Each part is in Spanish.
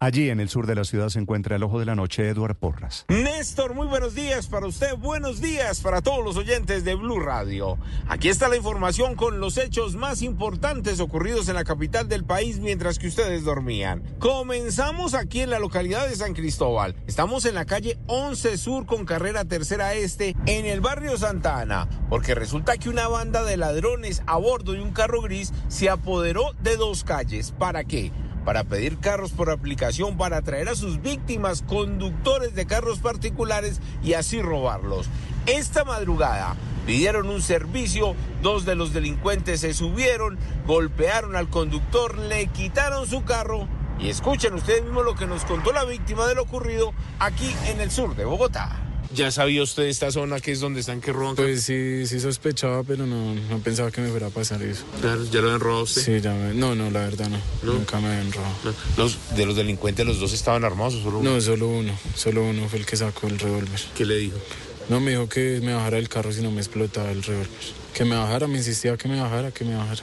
Allí en el sur de la ciudad se encuentra el ojo de la noche, Eduard Porras. Néstor, muy buenos días para usted, buenos días para todos los oyentes de Blue Radio. Aquí está la información con los hechos más importantes ocurridos en la capital del país mientras que ustedes dormían. Comenzamos aquí en la localidad de San Cristóbal. Estamos en la calle 11 Sur con carrera tercera este en el barrio Santa Ana, porque resulta que una banda de ladrones a bordo de un carro gris se apoderó de dos calles. ¿Para qué? Para pedir carros por aplicación para atraer a sus víctimas conductores de carros particulares y así robarlos. Esta madrugada pidieron un servicio, dos de los delincuentes se subieron, golpearon al conductor, le quitaron su carro y escuchen ustedes mismos lo que nos contó la víctima de lo ocurrido aquí en el sur de Bogotá. ¿Ya sabía usted esta zona que es donde están que roban? Pues sí, sí sospechaba, pero no, no pensaba que me fuera a pasar eso. Claro, ¿ya lo habían robado usted? Sí, ya me... No, no, la verdad no. Nunca me habían robado. No. ¿Los, ¿De los delincuentes los dos estaban armados o solo uno? No, solo uno. Solo uno fue el que sacó el revólver. ¿Qué le dijo? No, me dijo que me bajara del carro si no me explotaba el revólver. Que me bajara, me insistía que me bajara, que me bajara.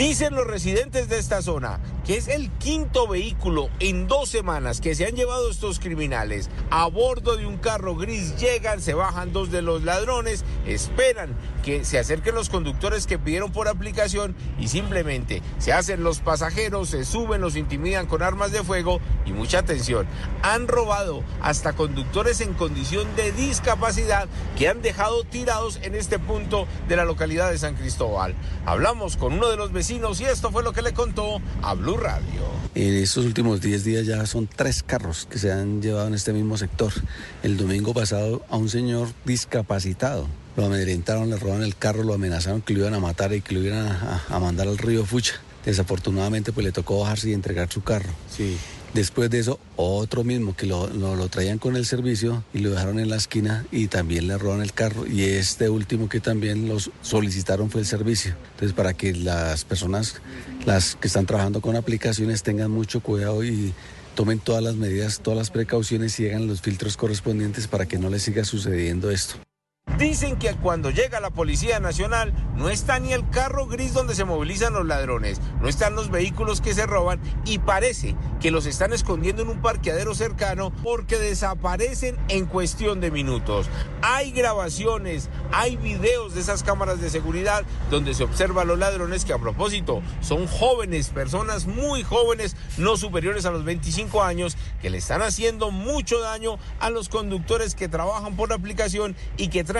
Dicen los residentes de esta zona que es el quinto vehículo en dos semanas que se han llevado estos criminales. A bordo de un carro gris llegan, se bajan dos de los ladrones, esperan que se acerquen los conductores que pidieron por aplicación y simplemente se hacen los pasajeros, se suben, los intimidan con armas de fuego y mucha atención. Han robado hasta conductores en condición de discapacidad que han dejado tirados en este punto de la localidad de San Cristóbal. Hablamos con uno de los vecinos y esto fue lo que le contó a Blue Radio. En estos últimos 10 días ya son tres carros que se han llevado en este mismo sector. El domingo pasado a un señor discapacitado. Lo amedrentaron, le robaron el carro, lo amenazaron que lo iban a matar y que lo iban a, a mandar al río Fucha. Desafortunadamente pues le tocó bajarse y entregar su carro. Sí. Después de eso, otro mismo que lo, lo, traían con el servicio y lo dejaron en la esquina y también le roban el carro. Y este último que también los solicitaron fue el servicio. Entonces, para que las personas, las que están trabajando con aplicaciones, tengan mucho cuidado y tomen todas las medidas, todas las precauciones y hagan los filtros correspondientes para que no les siga sucediendo esto. Dicen que cuando llega la Policía Nacional no está ni el carro gris donde se movilizan los ladrones, no están los vehículos que se roban y parece que los están escondiendo en un parqueadero cercano porque desaparecen en cuestión de minutos. Hay grabaciones, hay videos de esas cámaras de seguridad donde se observa a los ladrones que a propósito son jóvenes, personas muy jóvenes, no superiores a los 25 años, que le están haciendo mucho daño a los conductores que trabajan por aplicación y que traen